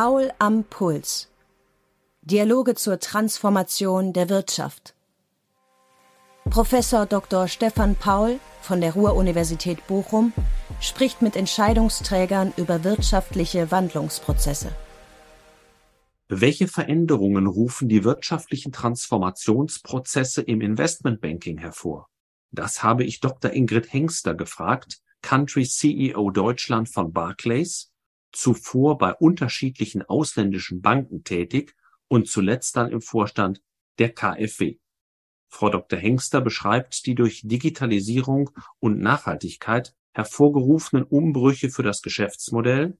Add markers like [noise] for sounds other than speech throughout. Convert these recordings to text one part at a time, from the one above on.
Paul am Puls. Dialoge zur Transformation der Wirtschaft. Professor Dr. Stefan Paul von der Ruhr-Universität Bochum spricht mit Entscheidungsträgern über wirtschaftliche Wandlungsprozesse. Welche Veränderungen rufen die wirtschaftlichen Transformationsprozesse im Investmentbanking hervor? Das habe ich Dr. Ingrid Hengster gefragt, Country CEO Deutschland von Barclays, zuvor bei unterschiedlichen ausländischen Banken tätig und zuletzt dann im Vorstand der KfW. Frau Dr. Hengster beschreibt die durch Digitalisierung und Nachhaltigkeit hervorgerufenen Umbrüche für das Geschäftsmodell,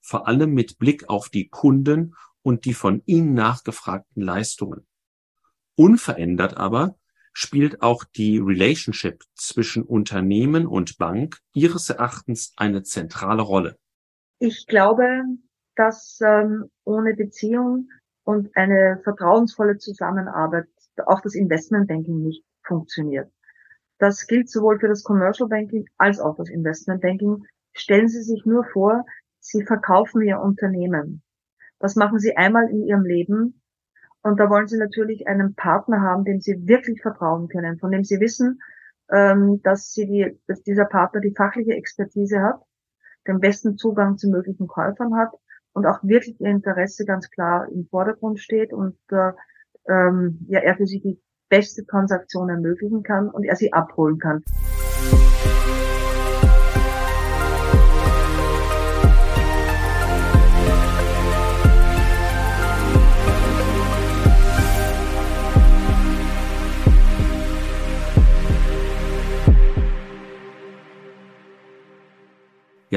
vor allem mit Blick auf die Kunden und die von ihnen nachgefragten Leistungen. Unverändert aber spielt auch die Relationship zwischen Unternehmen und Bank ihres Erachtens eine zentrale Rolle. Ich glaube, dass ähm, ohne Beziehung und eine vertrauensvolle Zusammenarbeit auch das Investmentbanking nicht funktioniert. Das gilt sowohl für das Commercial Banking als auch das Investmentbanking. Stellen Sie sich nur vor, Sie verkaufen Ihr Unternehmen. Das machen Sie einmal in Ihrem Leben und da wollen Sie natürlich einen Partner haben, dem Sie wirklich vertrauen können, von dem Sie wissen, ähm, dass, Sie die, dass dieser Partner die fachliche Expertise hat, den besten Zugang zu möglichen Käufern hat und auch wirklich Ihr Interesse ganz klar im Vordergrund steht und äh, ähm, ja, er für Sie die beste Transaktion ermöglichen kann und er sie abholen kann.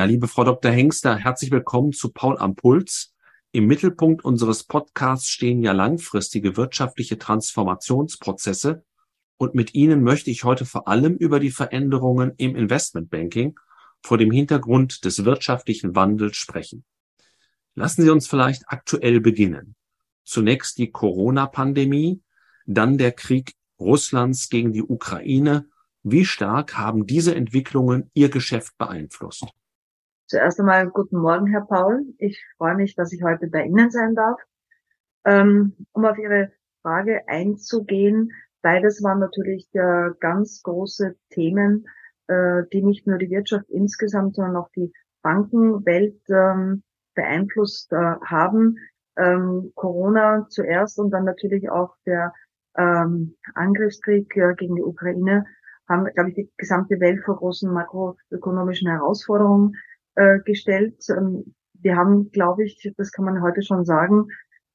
Ja, liebe Frau Dr. Hengster, herzlich willkommen zu Paul am Puls. Im Mittelpunkt unseres Podcasts stehen ja langfristige wirtschaftliche Transformationsprozesse und mit Ihnen möchte ich heute vor allem über die Veränderungen im Investmentbanking vor dem Hintergrund des wirtschaftlichen Wandels sprechen. Lassen Sie uns vielleicht aktuell beginnen. Zunächst die Corona-Pandemie, dann der Krieg Russlands gegen die Ukraine. Wie stark haben diese Entwicklungen Ihr Geschäft beeinflusst? Zuerst einmal guten Morgen, Herr Paul. Ich freue mich, dass ich heute bei Ihnen sein darf. Ähm, um auf Ihre Frage einzugehen, beides waren natürlich ganz große Themen, äh, die nicht nur die Wirtschaft insgesamt, sondern auch die Bankenwelt ähm, beeinflusst äh, haben. Ähm, Corona zuerst und dann natürlich auch der Angriffskrieg äh, gegen die Ukraine haben, glaube ich, die gesamte Welt vor großen makroökonomischen Herausforderungen äh, gestellt. Ähm, wir haben, glaube ich, das kann man heute schon sagen,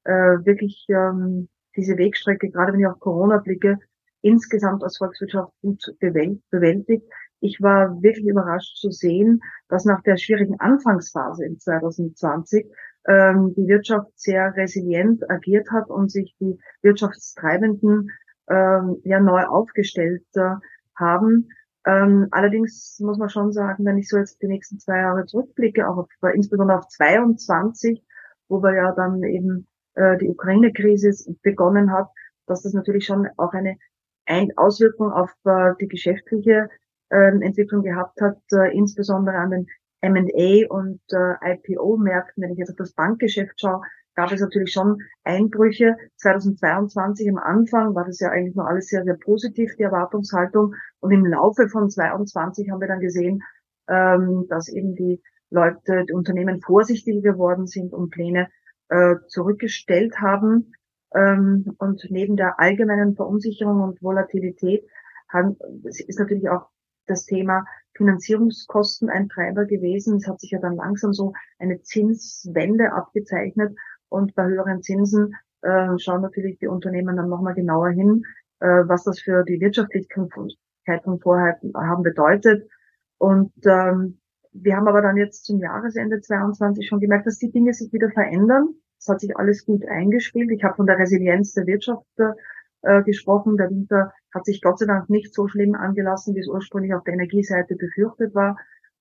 äh, wirklich ähm, diese Wegstrecke, gerade wenn ich auf Corona blicke, insgesamt als Volkswirtschaft gut bewältigt. Ich war wirklich überrascht zu sehen, dass nach der schwierigen Anfangsphase in 2020 ähm, die Wirtschaft sehr resilient agiert hat und sich die Wirtschaftstreibenden ähm, ja neu aufgestellt äh, haben. Ähm, allerdings muss man schon sagen, wenn ich so jetzt die nächsten zwei Jahre zurückblicke, auch auf, insbesondere auf 22, wo wir ja dann eben äh, die Ukraine-Krise begonnen hat, dass das natürlich schon auch eine Ein Auswirkung auf äh, die geschäftliche äh, Entwicklung gehabt hat, äh, insbesondere an den M&A und äh, IPO-Märkten. Wenn ich jetzt auf das Bankgeschäft schaue, gab es natürlich schon Einbrüche. 2022 am Anfang war das ja eigentlich noch alles sehr, sehr positiv, die Erwartungshaltung. Und im Laufe von 2022 haben wir dann gesehen, ähm, dass eben die Leute, die Unternehmen vorsichtiger geworden sind und Pläne äh, zurückgestellt haben. Ähm, und neben der allgemeinen Verunsicherung und Volatilität haben, ist natürlich auch das Thema Finanzierungskosten ein Treiber gewesen. Es hat sich ja dann langsam so eine Zinswende abgezeichnet und bei höheren Zinsen äh, schauen natürlich die Unternehmen dann nochmal genauer hin, äh, was das für die Wirtschaftlichkeit von Vorhaben bedeutet. Und ähm, wir haben aber dann jetzt zum Jahresende 22 schon gemerkt, dass die Dinge sich wieder verändern. Es hat sich alles gut eingespielt. Ich habe von der Resilienz der Wirtschaft äh, gesprochen. Der Winter hat sich Gott sei Dank nicht so schlimm angelassen, wie es ursprünglich auf der Energieseite befürchtet war.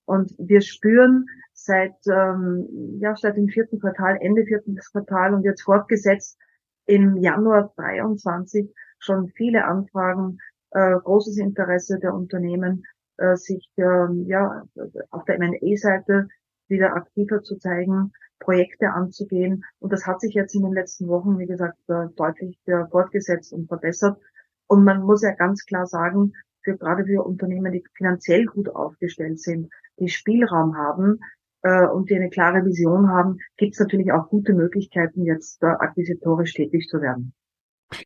Und wir spüren seit, ähm, ja, seit dem vierten Quartal, Ende vierten Quartal und jetzt fortgesetzt im Januar 23 schon viele Anfragen, äh, großes Interesse der Unternehmen, äh, sich ähm, ja auf der M&A-Seite wieder aktiver zu zeigen. Projekte anzugehen. Und das hat sich jetzt in den letzten Wochen, wie gesagt, äh, deutlich äh, fortgesetzt und verbessert. Und man muss ja ganz klar sagen, für gerade für Unternehmen, die finanziell gut aufgestellt sind, die Spielraum haben äh, und die eine klare Vision haben, gibt es natürlich auch gute Möglichkeiten, jetzt äh, akquisitorisch tätig zu werden.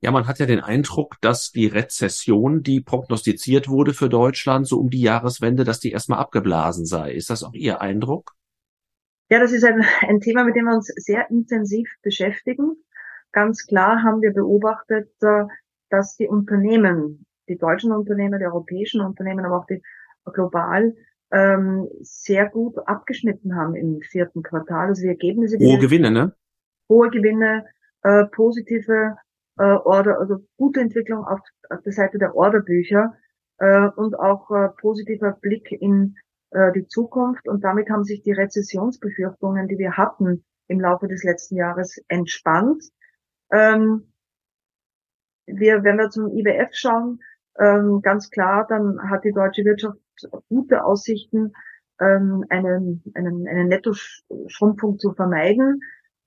Ja, man hat ja den Eindruck, dass die Rezession, die prognostiziert wurde für Deutschland, so um die Jahreswende, dass die erstmal abgeblasen sei. Ist das auch Ihr Eindruck? Ja, das ist ein, ein Thema, mit dem wir uns sehr intensiv beschäftigen. Ganz klar haben wir beobachtet, äh, dass die Unternehmen, die deutschen Unternehmen, die europäischen Unternehmen, aber auch die global ähm, sehr gut abgeschnitten haben im vierten Quartal. Also die Ergebnisse. Die hohe Gewinne, ne? Hohe Gewinne, äh, positive äh, Order, also gute Entwicklung auf, auf der Seite der Orderbücher äh, und auch äh, positiver Blick in äh, die Zukunft. Und damit haben sich die Rezessionsbefürchtungen, die wir hatten im Laufe des letzten Jahres, entspannt. Ähm, wir, wenn wir zum IWF schauen, ähm, ganz klar, dann hat die deutsche Wirtschaft gute Aussichten, ähm, einen, einen, eine Nettoschrumpfung zu vermeiden.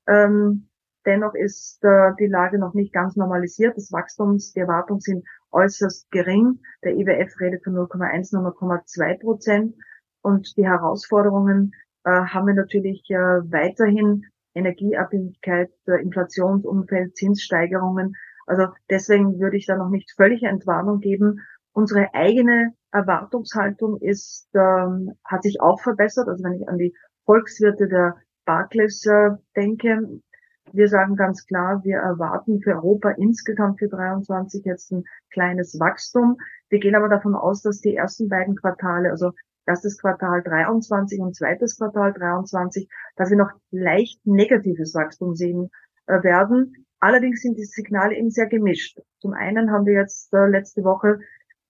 Ähm, dennoch ist äh, die Lage noch nicht ganz normalisiert. Das Wachstums, die Erwartungen sind äußerst gering. Der IWF redet von 0,1, 0,2 Prozent. Und die Herausforderungen äh, haben wir natürlich äh, weiterhin Energieabhängigkeit, äh, Inflationsumfeld, Zinssteigerungen. Also deswegen würde ich da noch nicht völlige Entwarnung geben. Unsere eigene Erwartungshaltung ist, ähm, hat sich auch verbessert. Also wenn ich an die Volkswirte der Barclays äh, denke, wir sagen ganz klar, wir erwarten für Europa insgesamt für 23 jetzt ein kleines Wachstum. Wir gehen aber davon aus, dass die ersten beiden Quartale, also erstes Quartal 23 und zweites Quartal 23, dass wir noch leicht negatives Wachstum sehen äh, werden. Allerdings sind die Signale eben sehr gemischt. Zum einen haben wir jetzt äh, letzte Woche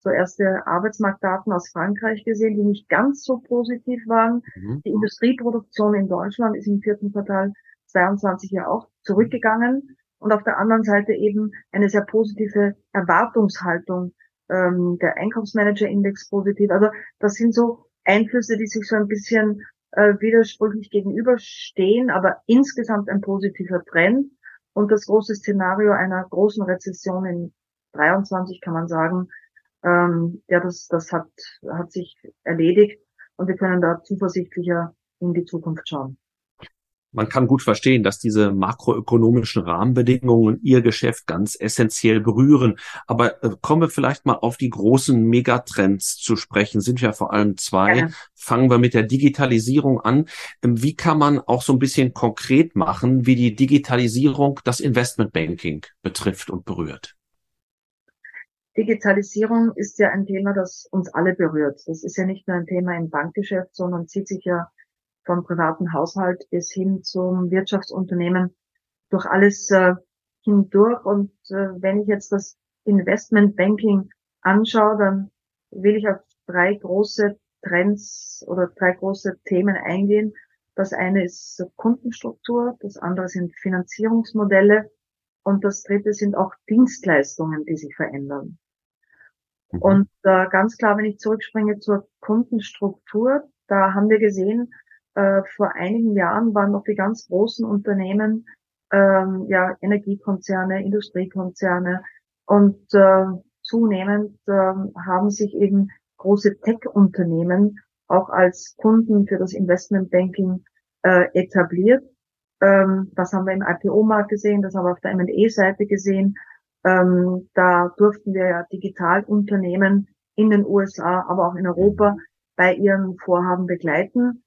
so erste Arbeitsmarktdaten aus Frankreich gesehen, die nicht ganz so positiv waren. Mhm. Die Industrieproduktion in Deutschland ist im vierten Quartal 22 ja auch zurückgegangen. Und auf der anderen Seite eben eine sehr positive Erwartungshaltung ähm, der Einkaufsmanager-Index positiv. Also das sind so Einflüsse, die sich so ein bisschen äh, widersprüchlich gegenüberstehen, aber insgesamt ein positiver Trend. Und das große Szenario einer großen Rezession in 23 kann man sagen, ähm, ja, das, das hat, hat sich erledigt und wir können da zuversichtlicher in die Zukunft schauen man kann gut verstehen, dass diese makroökonomischen Rahmenbedingungen ihr Geschäft ganz essentiell berühren. Aber äh, kommen wir vielleicht mal auf die großen Megatrends zu sprechen. Sind ja vor allem zwei. Ja. Fangen wir mit der Digitalisierung an. Ähm, wie kann man auch so ein bisschen konkret machen, wie die Digitalisierung das Investmentbanking betrifft und berührt? Digitalisierung ist ja ein Thema, das uns alle berührt. Das ist ja nicht nur ein Thema im Bankgeschäft, sondern zieht sich ja vom privaten Haushalt bis hin zum Wirtschaftsunternehmen durch alles äh, hindurch. Und äh, wenn ich jetzt das Investmentbanking anschaue, dann will ich auf drei große Trends oder drei große Themen eingehen. Das eine ist Kundenstruktur, das andere sind Finanzierungsmodelle und das dritte sind auch Dienstleistungen, die sich verändern. Mhm. Und äh, ganz klar, wenn ich zurückspringe zur Kundenstruktur, da haben wir gesehen, äh, vor einigen Jahren waren noch die ganz großen Unternehmen, ähm, ja, Energiekonzerne, Industriekonzerne und äh, zunehmend äh, haben sich eben große Tech-Unternehmen auch als Kunden für das Investmentbanking äh, etabliert. Ähm, das haben wir im IPO-Markt gesehen, das haben wir auf der M&E-Seite gesehen. Ähm, da durften wir ja Digitalunternehmen in den USA, aber auch in Europa bei ihren Vorhaben begleiten.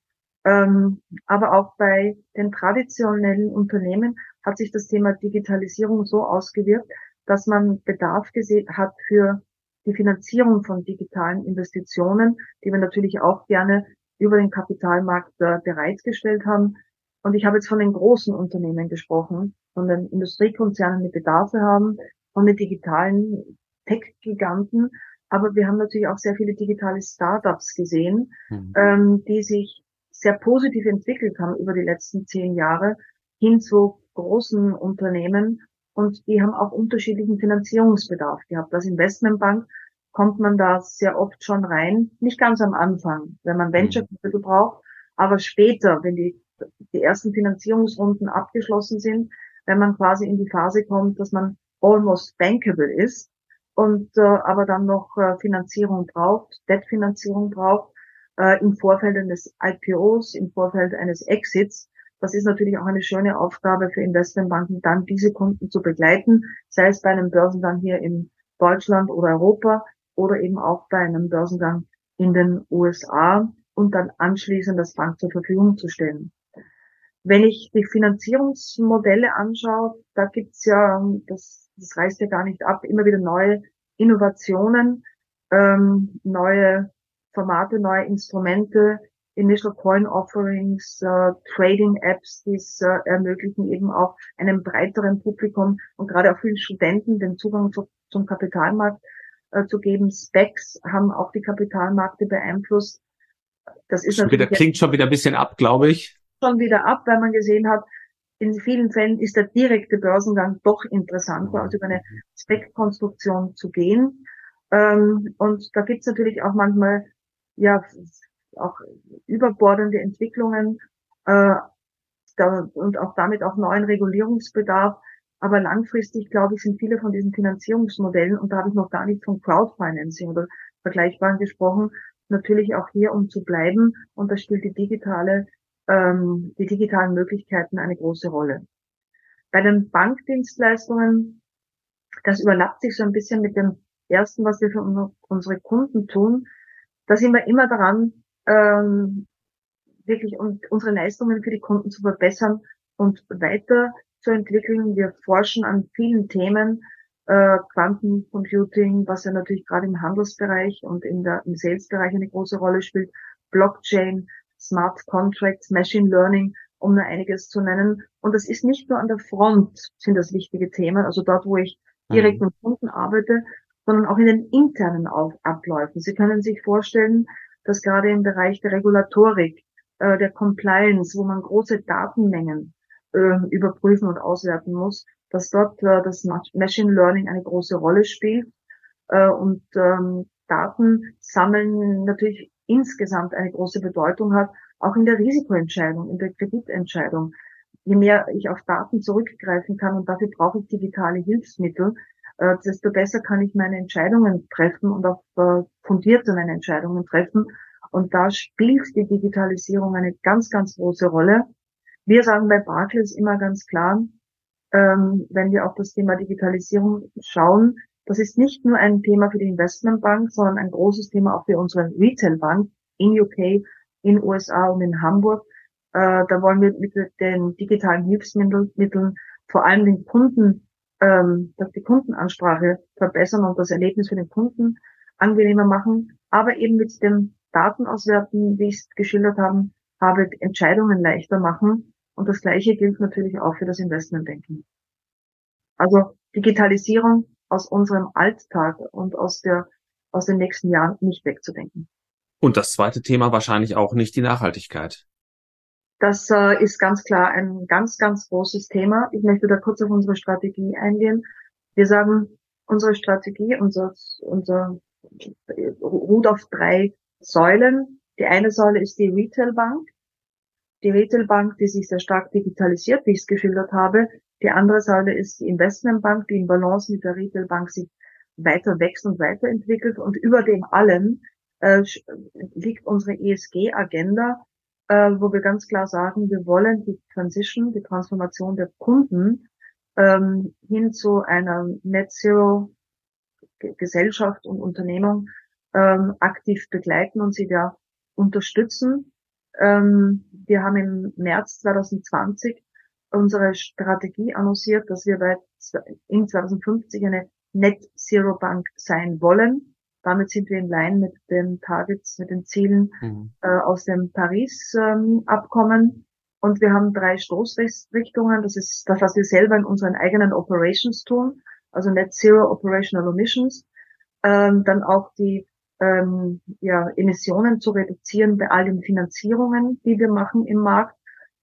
Ähm, aber auch bei den traditionellen Unternehmen hat sich das Thema Digitalisierung so ausgewirkt, dass man Bedarf gesehen hat für die Finanzierung von digitalen Investitionen, die wir natürlich auch gerne über den Kapitalmarkt äh, bereitgestellt haben. Und ich habe jetzt von den großen Unternehmen gesprochen, von den Industriekonzernen, die Bedarfe haben, von den digitalen Tech-Giganten. Aber wir haben natürlich auch sehr viele digitale Startups gesehen, mhm. ähm, die sich sehr positiv entwickelt haben über die letzten zehn Jahre hin zu großen Unternehmen und die haben auch unterschiedlichen Finanzierungsbedarf gehabt. Als Investmentbank kommt man da sehr oft schon rein, nicht ganz am Anfang, wenn man Venture mhm. Capital braucht, aber später, wenn die die ersten Finanzierungsrunden abgeschlossen sind, wenn man quasi in die Phase kommt, dass man almost bankable ist und äh, aber dann noch äh, Finanzierung braucht, Debtfinanzierung braucht, äh, im Vorfeld eines IPOs, im Vorfeld eines Exits. Das ist natürlich auch eine schöne Aufgabe für Investmentbanken, dann diese Kunden zu begleiten, sei es bei einem Börsengang hier in Deutschland oder Europa oder eben auch bei einem Börsengang in den USA und dann anschließend das Bank zur Verfügung zu stellen. Wenn ich die Finanzierungsmodelle anschaue, da gibt's ja, das, das reißt ja gar nicht ab, immer wieder neue Innovationen, ähm, neue Formate, neue Instrumente, Initial Coin Offerings, äh, Trading Apps, die es äh, ermöglichen eben auch einem breiteren Publikum und gerade auch vielen Studenten den Zugang zu, zum Kapitalmarkt äh, zu geben. Specs haben auch die Kapitalmärkte beeinflusst. Das ist schon wieder, klingt schon wieder ein bisschen ab, glaube ich. Schon wieder ab, weil man gesehen hat, in vielen Fällen ist der direkte Börsengang doch interessanter, als über eine Spec-Konstruktion zu gehen. Ähm, und da gibt's natürlich auch manchmal ja auch überbordende Entwicklungen äh, da, und auch damit auch neuen Regulierungsbedarf. Aber langfristig, glaube ich, sind viele von diesen Finanzierungsmodellen, und da habe ich noch gar nicht von Crowdfinancing oder Vergleichbaren gesprochen, natürlich auch hier, um zu bleiben. Und da spielt die digitale, ähm, die digitalen Möglichkeiten eine große Rolle. Bei den Bankdienstleistungen, das überlappt sich so ein bisschen mit dem ersten, was wir für unsere Kunden tun da sind wir immer daran, ähm, wirklich unsere Leistungen für die Kunden zu verbessern und weiterzuentwickeln. Wir forschen an vielen Themen, äh, Quantencomputing, was ja natürlich gerade im Handelsbereich und in der, im Sales-Bereich eine große Rolle spielt, Blockchain, Smart Contracts, Machine Learning, um nur einiges zu nennen. Und das ist nicht nur an der Front sind das wichtige Themen, also dort, wo ich direkt mhm. mit Kunden arbeite, sondern auch in den internen Abläufen. Sie können sich vorstellen, dass gerade im Bereich der Regulatorik, äh, der Compliance, wo man große Datenmengen äh, überprüfen und auswerten muss, dass dort äh, das Machine Learning eine große Rolle spielt äh, und ähm, Daten sammeln natürlich insgesamt eine große Bedeutung hat, auch in der Risikoentscheidung, in der Kreditentscheidung. Je mehr ich auf Daten zurückgreifen kann und dafür brauche ich digitale Hilfsmittel, äh, desto besser kann ich meine Entscheidungen treffen und auch äh, fundierte meine Entscheidungen treffen. Und da spielt die Digitalisierung eine ganz, ganz große Rolle. Wir sagen bei Barclays immer ganz klar, ähm, wenn wir auf das Thema Digitalisierung schauen, das ist nicht nur ein Thema für die Investmentbank, sondern ein großes Thema auch für unsere Retailbank in UK, in USA und in Hamburg. Äh, da wollen wir mit den digitalen Hilfsmitteln vor allem den Kunden ähm, dass die Kundenansprache verbessern und das Erlebnis für den Kunden angenehmer machen, aber eben mit dem Datenauswerten, wie ich es geschildert haben, habe, Entscheidungen leichter machen. Und das Gleiche gilt natürlich auch für das Investmentbanking. Also Digitalisierung aus unserem Alltag und aus der, aus den nächsten Jahren nicht wegzudenken. Und das zweite Thema wahrscheinlich auch nicht die Nachhaltigkeit. Das äh, ist ganz klar ein ganz, ganz großes Thema. Ich möchte da kurz auf unsere Strategie eingehen. Wir sagen, unsere Strategie, unser, unser ruht auf drei Säulen. Die eine Säule ist die Retailbank. Die Retailbank, die sich sehr stark digitalisiert, wie ich es geschildert habe. Die andere Säule ist die Investmentbank, die in Balance mit der Retailbank sich weiter wächst und weiterentwickelt. Und über dem allen äh, liegt unsere ESG-Agenda, äh, wo wir ganz klar sagen, wir wollen die Transition, die Transformation der Kunden ähm, hin zu einer Net Zero Gesellschaft und Unternehmung ähm, aktiv begleiten und sie da unterstützen. Ähm, wir haben im März 2020 unsere Strategie annonciert, dass wir bei in 2050 eine Net Zero Bank sein wollen. Damit sind wir in Line mit den Targets, mit den Zielen mhm. äh, aus dem Paris-Abkommen. Ähm, und wir haben drei Stoßrichtungen. Das ist das, was wir selber in unseren eigenen Operations tun, also Net Zero Operational Emissions. Ähm, dann auch die ähm, ja, Emissionen zu reduzieren bei all den Finanzierungen, die wir machen im Markt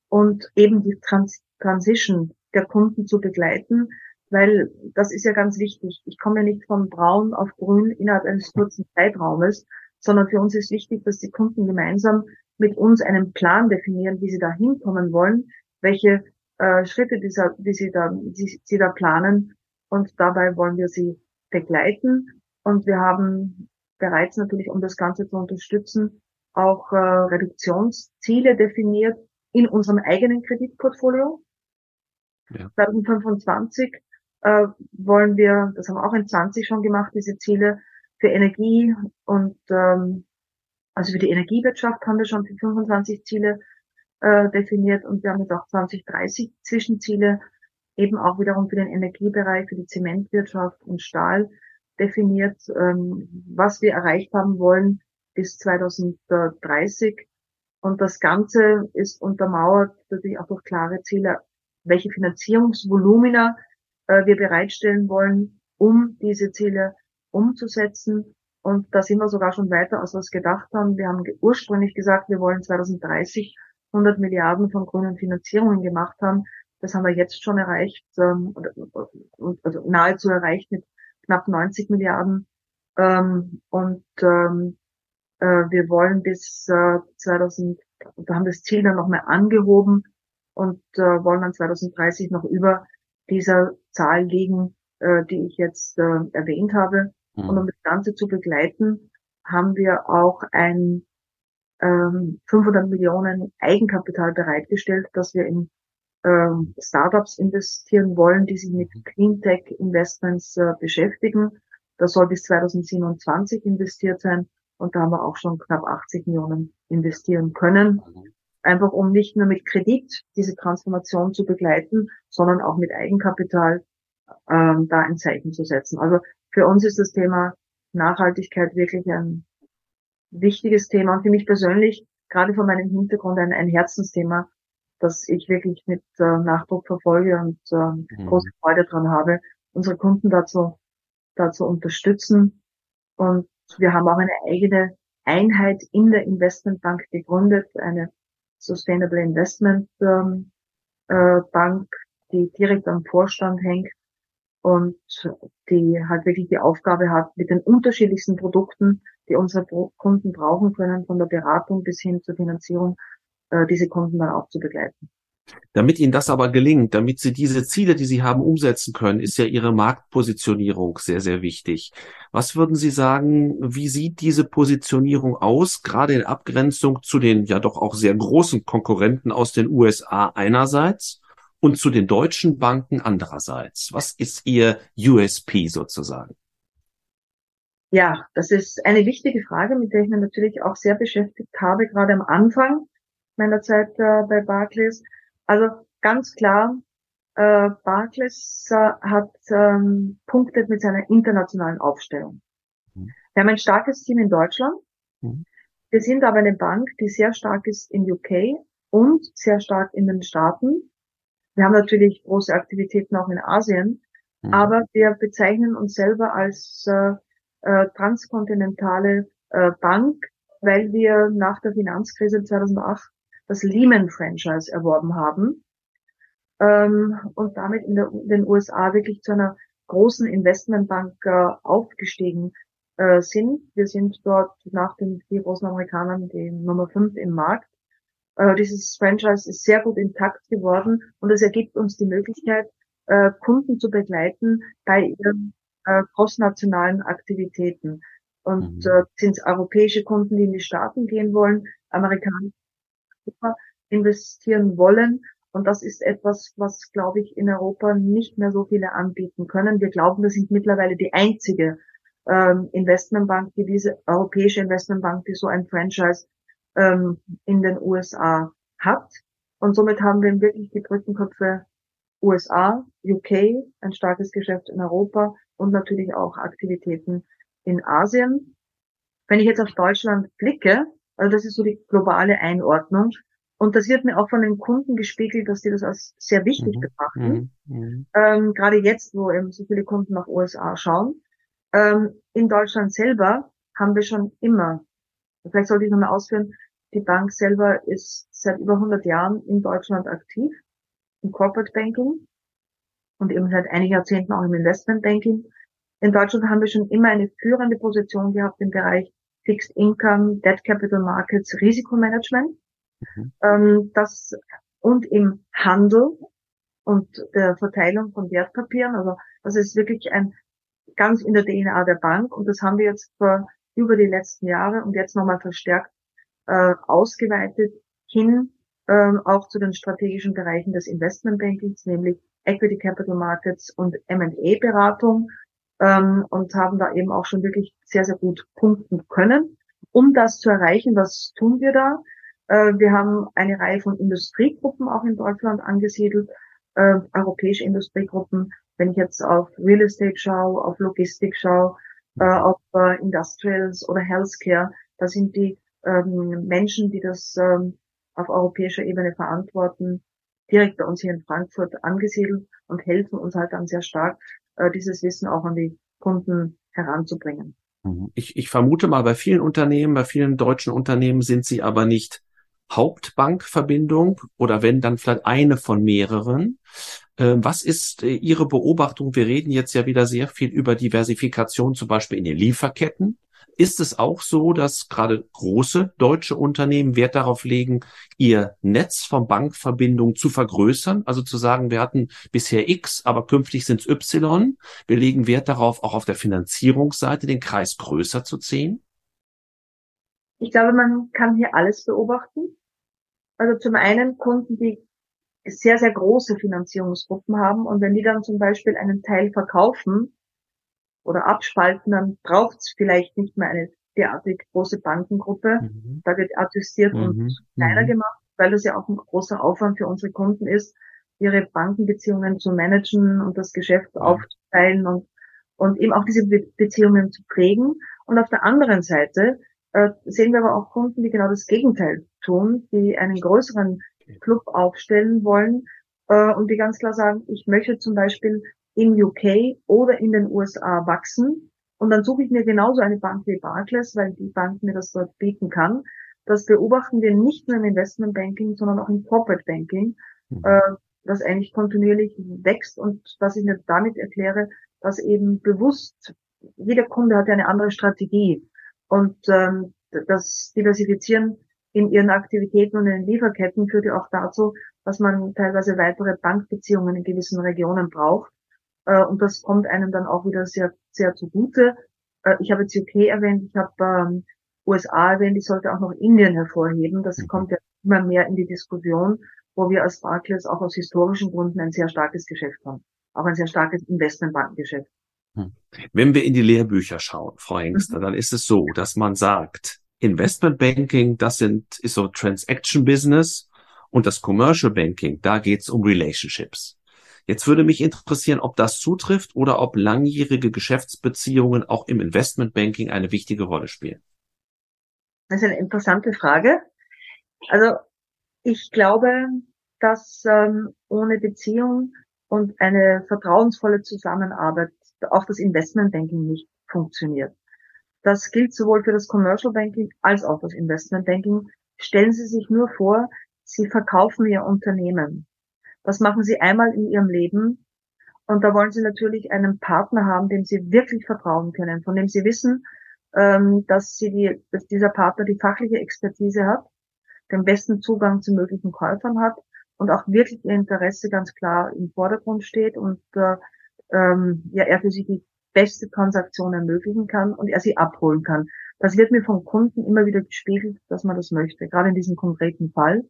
und eben die Trans Transition der Kunden zu begleiten, weil das ist ja ganz wichtig. Ich komme ja nicht von braun auf grün innerhalb eines kurzen Zeitraumes, sondern für uns ist wichtig, dass die Kunden gemeinsam mit uns einen Plan definieren, wie sie da hinkommen wollen, welche äh, Schritte dieser, die sie da, die, sie da planen. Und dabei wollen wir sie begleiten. Und wir haben bereits natürlich, um das Ganze zu unterstützen, auch äh, Reduktionsziele definiert in unserem eigenen Kreditportfolio. Ja. 2025 äh, wollen wir, das haben wir auch in 20 schon gemacht, diese Ziele für Energie und ähm, also für die Energiewirtschaft haben wir schon für 25 Ziele äh, definiert und wir haben jetzt auch 2030 Zwischenziele eben auch wiederum für den Energiebereich, für die Zementwirtschaft und Stahl definiert, ähm, was wir erreicht haben wollen bis 2030. Und das Ganze ist untermauert natürlich auch durch klare Ziele, welche Finanzierungsvolumina äh, wir bereitstellen wollen, um diese Ziele umzusetzen. Und da sind wir sogar schon weiter, als wir es gedacht haben. Wir haben ursprünglich gesagt, wir wollen 2030 100 Milliarden von grünen Finanzierungen gemacht haben. Das haben wir jetzt schon erreicht, ähm, also nahezu erreicht mit knapp 90 Milliarden. Ähm, und ähm, äh, wir wollen bis äh, 2000, da haben das Ziel dann nochmal angehoben und äh, wollen dann 2030 noch über dieser Zahl liegen, äh, die ich jetzt äh, erwähnt habe. Mhm. Und um das Ganze zu begleiten, haben wir auch ein ähm, 500 Millionen Eigenkapital bereitgestellt, dass wir in ähm, Startups investieren wollen, die sich mit mhm. Cleantech Investments äh, beschäftigen. Das soll bis 2027 investiert sein und da haben wir auch schon knapp 80 Millionen investieren können. Einfach um nicht nur mit Kredit diese Transformation zu begleiten, sondern auch mit Eigenkapital ähm, da ein Zeichen zu setzen. Also für uns ist das Thema Nachhaltigkeit wirklich ein wichtiges Thema und für mich persönlich, gerade von meinem Hintergrund, ein, ein Herzensthema, das ich wirklich mit äh, Nachdruck verfolge und äh, mhm. große Freude dran habe, unsere Kunden dazu, dazu unterstützen. Und wir haben auch eine eigene Einheit in der Investmentbank gegründet, eine Sustainable Investment ähm, äh, Bank, die direkt am Vorstand hängt und die halt wirklich die Aufgabe hat, mit den unterschiedlichsten Produkten, die unsere Kunden brauchen können, von der Beratung bis hin zur Finanzierung, äh, diese Kunden dann auch zu begleiten. Damit Ihnen das aber gelingt, damit Sie diese Ziele, die Sie haben, umsetzen können, ist ja Ihre Marktpositionierung sehr, sehr wichtig. Was würden Sie sagen, wie sieht diese Positionierung aus, gerade in Abgrenzung zu den ja doch auch sehr großen Konkurrenten aus den USA einerseits und zu den deutschen Banken andererseits? Was ist Ihr USP sozusagen? Ja, das ist eine wichtige Frage, mit der ich mich natürlich auch sehr beschäftigt habe, gerade am Anfang meiner Zeit äh, bei Barclays. Also ganz klar, äh, Barclays äh, hat ähm, punktet mit seiner internationalen Aufstellung. Mhm. Wir haben ein starkes Team in Deutschland. Mhm. Wir sind aber eine Bank, die sehr stark ist in UK und sehr stark in den Staaten. Wir haben natürlich große Aktivitäten auch in Asien, mhm. aber wir bezeichnen uns selber als äh, äh, transkontinentale äh, Bank, weil wir nach der Finanzkrise 2008 das Lehman-Franchise erworben haben ähm, und damit in, der, in, den USA wirklich zu einer großen Investmentbank äh, aufgestiegen äh, sind. Wir sind dort nach den vier großen Amerikanern die Nummer fünf im Markt. Äh, dieses Franchise ist sehr gut intakt geworden und es ergibt uns die Möglichkeit, äh, Kunden zu begleiten bei ihren äh, crossnationalen Aktivitäten. Und mhm. äh, sind es europäische Kunden, die in die Staaten gehen wollen, amerikanische investieren wollen. Und das ist etwas, was, glaube ich, in Europa nicht mehr so viele anbieten können. Wir glauben, wir sind mittlerweile die einzige ähm, Investmentbank, die diese europäische Investmentbank, die so ein Franchise ähm, in den USA hat. Und somit haben wir wirklich die Brückenköpfe USA, UK, ein starkes Geschäft in Europa und natürlich auch Aktivitäten in Asien. Wenn ich jetzt auf Deutschland blicke, also das ist so die globale Einordnung. Und das wird mir auch von den Kunden gespiegelt, dass die das als sehr wichtig mhm. betrachten. Mhm. mhm. Ähm, gerade jetzt, wo eben so viele Kunden nach USA schauen. Ähm, in Deutschland selber haben wir schon immer, vielleicht sollte ich nochmal ausführen, die Bank selber ist seit über 100 Jahren in Deutschland aktiv, im Corporate Banking und eben seit einigen Jahrzehnten auch im Investment Banking. In Deutschland haben wir schon immer eine führende Position gehabt im Bereich Fixed Income, Debt Capital Markets, Risikomanagement. Mhm. Ähm, das und im Handel und der Verteilung von Wertpapieren. Also das ist wirklich ein ganz in der DNA der Bank und das haben wir jetzt vor über die letzten Jahre und jetzt nochmal verstärkt äh, ausgeweitet hin äh, auch zu den strategischen Bereichen des Investmentbankings, nämlich Equity Capital Markets und M&A-Beratung ähm, und haben da eben auch schon wirklich sehr, sehr gut punkten können. Um das zu erreichen, was tun wir da? Äh, wir haben eine Reihe von Industriegruppen auch in Deutschland angesiedelt, äh, europäische Industriegruppen. Wenn ich jetzt auf Real Estate schaue, auf Logistik schaue, äh, auf äh, Industrials oder Healthcare, da sind die ähm, Menschen, die das ähm, auf europäischer Ebene verantworten, direkt bei uns hier in Frankfurt angesiedelt und helfen uns halt dann sehr stark, äh, dieses Wissen auch an die Kunden heranzubringen. Mhm. Ich, ich vermute mal, bei vielen Unternehmen, bei vielen deutschen Unternehmen sind sie aber nicht Hauptbankverbindung oder wenn dann vielleicht eine von mehreren. Ähm, was ist äh, Ihre Beobachtung? Wir reden jetzt ja wieder sehr viel über Diversifikation, zum Beispiel in den Lieferketten. Ist es auch so, dass gerade große deutsche Unternehmen Wert darauf legen, ihr Netz von Bankverbindungen zu vergrößern? Also zu sagen, wir hatten bisher X, aber künftig sind es Y. Wir legen Wert darauf, auch auf der Finanzierungsseite den Kreis größer zu ziehen? Ich glaube, man kann hier alles beobachten. Also zum einen Kunden, die sehr, sehr große Finanzierungsgruppen haben und wenn die dann zum Beispiel einen Teil verkaufen, oder abspalten, dann braucht es vielleicht nicht mehr eine derartig große Bankengruppe. Mhm. Da wird adjustiert mhm. und kleiner mhm. gemacht, weil das ja auch ein großer Aufwand für unsere Kunden ist, ihre Bankenbeziehungen zu managen und das Geschäft aufzuteilen und, und eben auch diese Be Beziehungen zu pflegen. Und auf der anderen Seite äh, sehen wir aber auch Kunden, die genau das Gegenteil tun, die einen größeren Club aufstellen wollen äh, und die ganz klar sagen, ich möchte zum Beispiel in UK oder in den USA wachsen. Und dann suche ich mir genauso eine Bank wie Barclays, weil die Bank mir das dort bieten kann. Das beobachten wir nicht nur im Investmentbanking, sondern auch im Corporate Banking, mhm. äh, das eigentlich kontinuierlich wächst und was ich mir damit erkläre, dass eben bewusst, jeder Kunde hat ja eine andere Strategie und ähm, das Diversifizieren in ihren Aktivitäten und in den Lieferketten führt ja auch dazu, dass man teilweise weitere Bankbeziehungen in gewissen Regionen braucht. Äh, und das kommt einem dann auch wieder sehr, sehr zugute. Äh, ich habe jetzt UK erwähnt, ich habe ähm, USA erwähnt, ich sollte auch noch Indien hervorheben. Das mhm. kommt ja immer mehr in die Diskussion, wo wir als Barclays auch aus historischen Gründen ein sehr starkes Geschäft haben. Auch ein sehr starkes Investmentbankengeschäft. Hm. Wenn wir in die Lehrbücher schauen, Frau Hengster, mhm. dann ist es so, dass man sagt, Investmentbanking, das sind, ist so Transaction Business und das Commercial Banking, da geht's um Relationships. Jetzt würde mich interessieren, ob das zutrifft oder ob langjährige Geschäftsbeziehungen auch im Investmentbanking eine wichtige Rolle spielen. Das ist eine interessante Frage. Also ich glaube, dass ähm, ohne Beziehung und eine vertrauensvolle Zusammenarbeit auch das Investmentbanking nicht funktioniert. Das gilt sowohl für das Commercial Banking als auch das Investmentbanking. Stellen Sie sich nur vor, Sie verkaufen Ihr Unternehmen. Das machen sie einmal in ihrem Leben. Und da wollen sie natürlich einen Partner haben, dem sie wirklich vertrauen können, von dem sie wissen, ähm, dass sie die, dass dieser Partner die fachliche Expertise hat, den besten Zugang zu möglichen Käufern hat und auch wirklich ihr Interesse ganz klar im Vordergrund steht und äh, ähm, ja er für sie die beste Transaktion ermöglichen kann und er sie abholen kann. Das wird mir vom Kunden immer wieder gespiegelt, dass man das möchte, gerade in diesem konkreten Fall.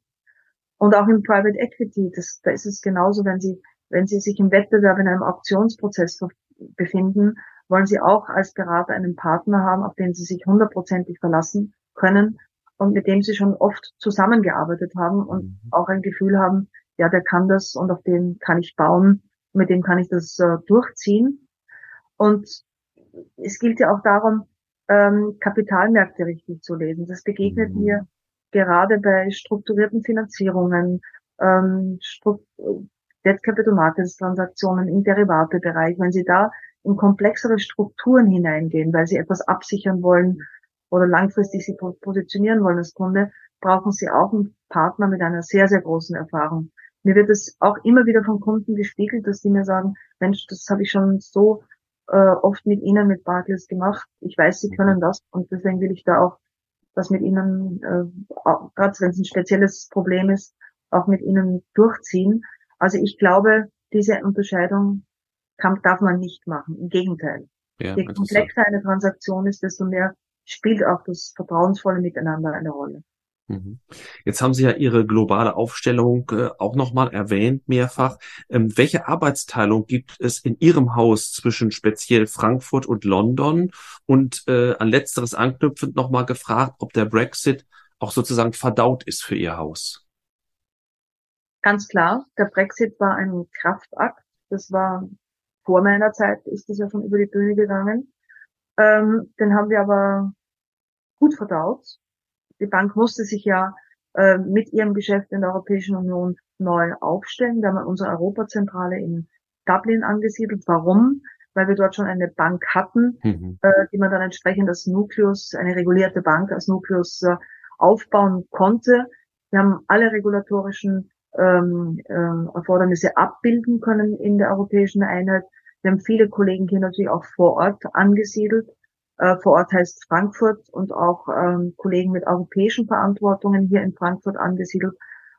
Und auch im Private Equity, das, da ist es genauso, wenn Sie, wenn Sie sich im Wettbewerb in einem Auktionsprozess befinden, wollen Sie auch als Berater einen Partner haben, auf den Sie sich hundertprozentig verlassen können und mit dem Sie schon oft zusammengearbeitet haben und mhm. auch ein Gefühl haben, ja, der kann das und auf den kann ich bauen, mit dem kann ich das äh, durchziehen. Und es gilt ja auch darum, ähm, Kapitalmärkte richtig zu lesen. Das begegnet mhm. mir gerade bei strukturierten Finanzierungen, ähm, Debt Capital Markets Transaktionen im Derivatebereich, wenn Sie da in komplexere Strukturen hineingehen, weil Sie etwas absichern wollen oder langfristig sich positionieren wollen als Kunde, brauchen Sie auch einen Partner mit einer sehr, sehr großen Erfahrung. Mir wird es auch immer wieder von Kunden gespiegelt, dass die mir sagen, Mensch, das habe ich schon so äh, oft mit Ihnen, mit Barclays gemacht. Ich weiß, Sie können das und deswegen will ich da auch das mit Ihnen, äh, gerade wenn es ein spezielles Problem ist, auch mit Ihnen durchziehen. Also ich glaube, diese Unterscheidung kann, darf man nicht machen. Im Gegenteil. Ja, Je komplexer eine Transaktion ist, desto mehr spielt auch das vertrauensvolle Miteinander eine Rolle. Mhm. Jetzt haben Sie ja Ihre globale Aufstellung äh, auch nochmal erwähnt, mehrfach. Ähm, welche Arbeitsteilung gibt es in Ihrem Haus zwischen speziell Frankfurt und London? Und äh, an letzteres anknüpfend nochmal gefragt, ob der Brexit auch sozusagen verdaut ist für Ihr Haus. Ganz klar, der Brexit war ein Kraftakt. Das war vor meiner Zeit, ist das ja schon über die Bühne gegangen. Ähm, den haben wir aber gut verdaut die Bank musste sich ja äh, mit ihrem Geschäft in der Europäischen Union neu aufstellen. Wir haben unsere Europazentrale in Dublin angesiedelt. Warum? Weil wir dort schon eine Bank hatten, mhm. äh, die man dann entsprechend als Nukleus, eine regulierte Bank als Nukleus äh, aufbauen konnte. Wir haben alle regulatorischen ähm, äh, Erfordernisse abbilden können in der europäischen Einheit. Wir haben viele Kollegen hier natürlich auch vor Ort angesiedelt. Äh, vor Ort heißt Frankfurt und auch ähm, Kollegen mit europäischen Verantwortungen hier in Frankfurt angesiedelt.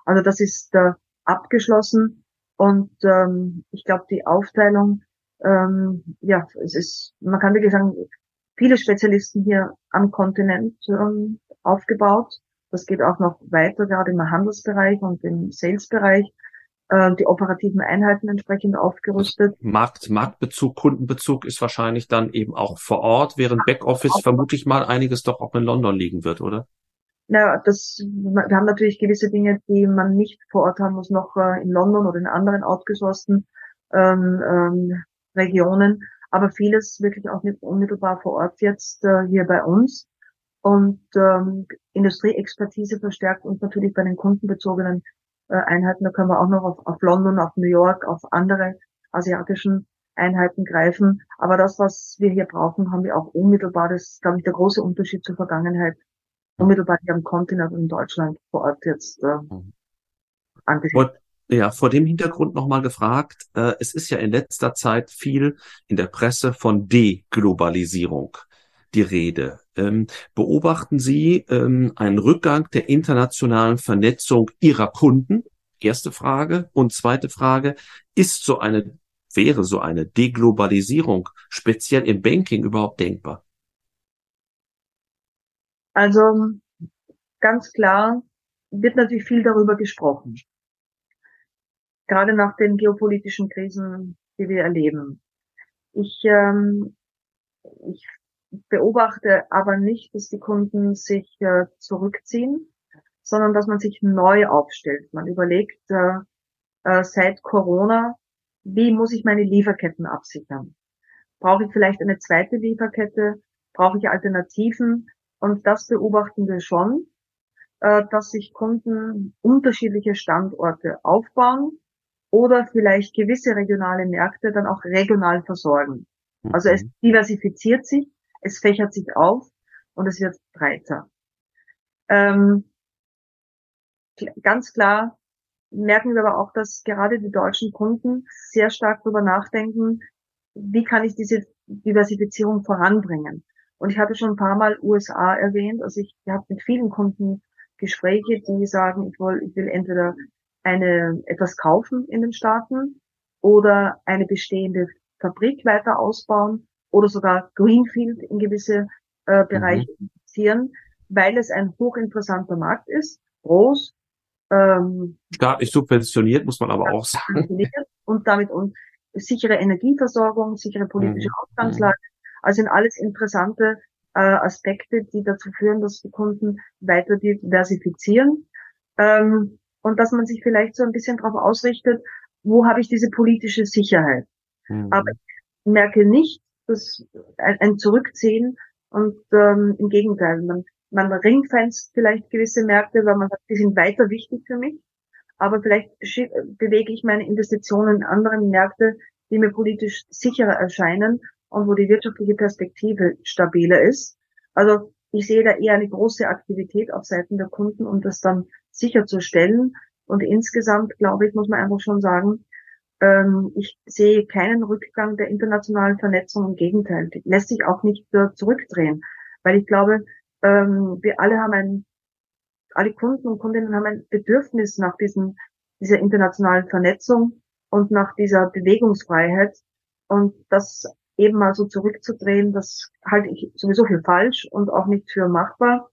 Also das ist äh, abgeschlossen und ähm, ich glaube die Aufteilung, ähm, ja, es ist, man kann wirklich sagen, viele Spezialisten hier am Kontinent ähm, aufgebaut. Das geht auch noch weiter, gerade im Handelsbereich und im Salesbereich äh, die operativen Einheiten entsprechend aufgerüstet. Markt, Marktbezug, Kundenbezug ist wahrscheinlich dann eben auch vor Ort, während Backoffice vermutlich mal einiges doch auch in London liegen wird, oder? Naja, das, wir haben natürlich gewisse Dinge, die man nicht vor Ort haben muss, noch äh, in London oder in anderen outgesourcten ähm, ähm, Regionen, aber vieles wirklich auch nicht unmittelbar vor Ort jetzt äh, hier bei uns. Und ähm, Industrieexpertise verstärkt und natürlich bei den kundenbezogenen Einheiten. Da können wir auch noch auf, auf London, auf New York, auf andere asiatischen Einheiten greifen. Aber das, was wir hier brauchen, haben wir auch unmittelbar. Das ist, glaube ich, der große Unterschied zur Vergangenheit. Unmittelbar hier am Kontinent und in Deutschland vor Ort jetzt äh, mhm. angesiedelt. Ja, vor dem Hintergrund nochmal gefragt, äh, es ist ja in letzter Zeit viel in der Presse von Deglobalisierung die Rede. Ähm, beobachten Sie ähm, einen Rückgang der internationalen Vernetzung Ihrer Kunden? Erste Frage. Und zweite Frage, ist so eine, wäre so eine Deglobalisierung speziell im Banking überhaupt denkbar? Also ganz klar wird natürlich viel darüber gesprochen. Gerade nach den geopolitischen Krisen, die wir erleben. Ich, ähm, ich beobachte aber nicht, dass die Kunden sich äh, zurückziehen, sondern dass man sich neu aufstellt. Man überlegt äh, äh, seit Corona, wie muss ich meine Lieferketten absichern? Brauche ich vielleicht eine zweite Lieferkette? Brauche ich Alternativen? Und das beobachten wir schon, äh, dass sich Kunden unterschiedliche Standorte aufbauen oder vielleicht gewisse regionale Märkte dann auch regional versorgen. Also es mhm. diversifiziert sich es fächert sich auf und es wird breiter. Ähm, ganz klar merken wir aber auch, dass gerade die deutschen Kunden sehr stark darüber nachdenken, wie kann ich diese Diversifizierung voranbringen. Und ich hatte schon ein paar Mal USA erwähnt. Also ich habe mit vielen Kunden Gespräche, die sagen, ich will, ich will entweder eine, etwas kaufen in den Staaten oder eine bestehende Fabrik weiter ausbauen oder sogar Greenfield in gewisse äh, Bereiche mhm. investieren, weil es ein hochinteressanter Markt ist, groß. Ähm, Staatlich subventioniert, muss man aber auch sagen. Und damit und sichere Energieversorgung, sichere politische mhm. Ausgangslage. Also sind alles interessante äh, Aspekte, die dazu führen, dass die Kunden weiter diversifizieren. Ähm, und dass man sich vielleicht so ein bisschen darauf ausrichtet, wo habe ich diese politische Sicherheit. Mhm. Aber ich merke nicht, das ein, ein Zurückziehen und ähm, im Gegenteil, man, man ringfenst vielleicht gewisse Märkte, weil man sagt, die sind weiter wichtig für mich, aber vielleicht bewege ich meine Investitionen in anderen Märkte, die mir politisch sicherer erscheinen und wo die wirtschaftliche Perspektive stabiler ist. Also ich sehe da eher eine große Aktivität auf Seiten der Kunden, um das dann sicherzustellen. Und insgesamt, glaube ich, muss man einfach schon sagen, Ähm, ich sehe keinen Rückgang der internationalen Vernetzung. Im Gegenteil, die lässt sich auch nicht zurückdrehen, weil ich glaube, ähm, wir alle haben ein, alle Kunden und Kundinnen haben ein Bedürfnis nach diesem, dieser internationalen Vernetzung und nach dieser Bewegungsfreiheit. Und das eben mal so zurückzudrehen, das halte ich sowieso für falsch und auch nicht für machbar.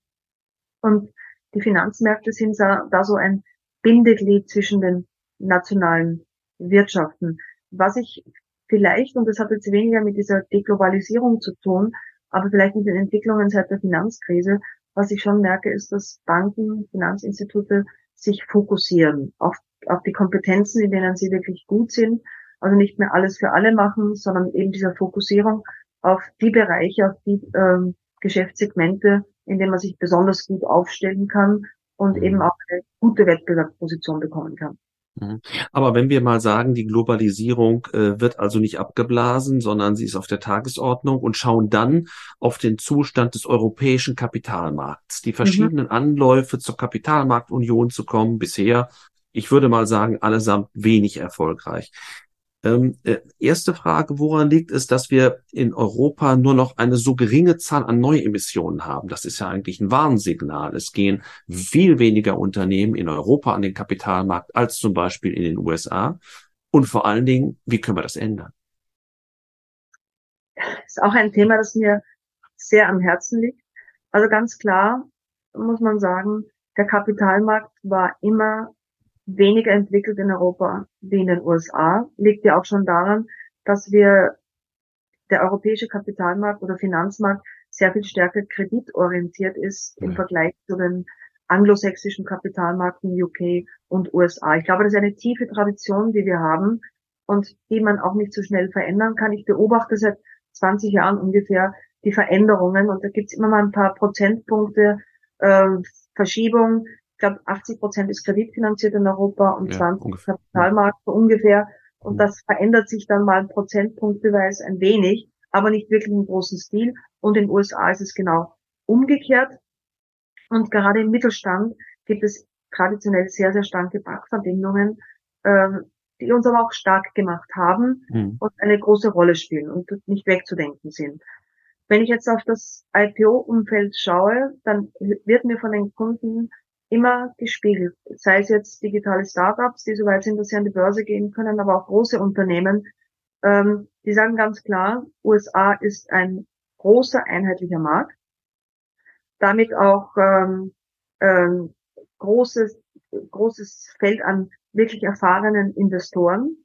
Und die Finanzmärkte sind da so ein Bindeglied zwischen den nationalen Wirtschaften. Was ich vielleicht, und das hat jetzt weniger mit dieser Deglobalisierung zu tun, aber vielleicht mit den Entwicklungen seit der Finanzkrise, was ich schon merke, ist, dass Banken, Finanzinstitute sich fokussieren auf, auf die Kompetenzen, in denen sie wirklich gut sind. Also nicht mehr alles für alle machen, sondern eben dieser Fokussierung auf die Bereiche, auf die ähm, Geschäftssegmente, in denen man sich besonders gut aufstellen kann und eben auch eine gute Wettbewerbsposition bekommen kann. Mhm. Aber wenn wir mal sagen, die Globalisierung äh, wird also nicht abgeblasen, sondern sie ist auf der Tagesordnung und schauen dann auf den Zustand des europäischen Kapitalmarkts, die mhm. verschiedenen mhm. Anläufe zur Kapitalmarktunion zu kommen, bisher, ich würde mal sagen, allesamt wenig erfolgreich. Ähm, äh, erste Frage, woran liegt es, dass wir in Europa nur noch eine so geringe Zahl an Neuemissionen haben? Das ist ja eigentlich ein Warnsignal. Es gehen viel weniger Unternehmen in Europa an den Kapitalmarkt als zum Beispiel in den USA. Und vor allen Dingen, wie können wir das ändern? Das ist auch ein Thema, das mir sehr am Herzen liegt. Also ganz klar muss man sagen, der Kapitalmarkt war immer weniger entwickelt in Europa wie in den USA. Liegt ja auch schon daran, dass wir der europäische Kapitalmarkt oder Finanzmarkt sehr viel stärker kreditorientiert ist im Vergleich zu den anglosächsischen Kapitalmärkten UK und USA. Ich glaube, das ist eine tiefe Tradition, die wir haben und die man auch nicht so schnell verändern kann. Ich beobachte seit 20 Jahren ungefähr die Veränderungen und da gibt es immer mal ein paar Prozentpunkte äh, Verschiebung glaube, 80 Prozent ist kreditfinanziert in Europa und ja, 20 ungefähr. Kapitalmarkt so ungefähr. Und mhm. das verändert sich dann mal prozentpunktbeweise ein wenig, aber nicht wirklich im großen Stil. Und in den USA ist es genau umgekehrt. Und gerade im Mittelstand gibt es traditionell sehr, sehr starke Bankverbindungen, äh, die uns aber auch stark gemacht haben mhm. und eine große Rolle spielen und nicht wegzudenken sind. Wenn ich jetzt auf das IPO-Umfeld schaue, dann wird mir von den Kunden immer gespiegelt. Sei es jetzt digitale Startups, die so weit sind, dass sie an die Börse gehen können, aber auch große Unternehmen, ähm, die sagen ganz klar, USA ist ein großer einheitlicher Markt, damit auch ähm, ähm, großes großes Feld an wirklich erfahrenen Investoren,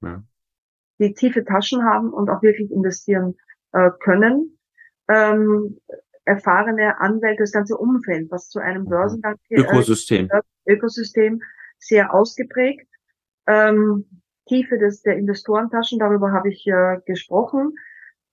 ja. die tiefe Taschen haben und auch wirklich investieren äh, können. Ähm, erfahrene Anwälte, das ganze Umfeld, was zu einem. Börsengang Ökosystem, Ökosystem sehr ausgeprägt. Ähm, Tiefe des, der Investorentaschen, darüber habe ich äh, gesprochen.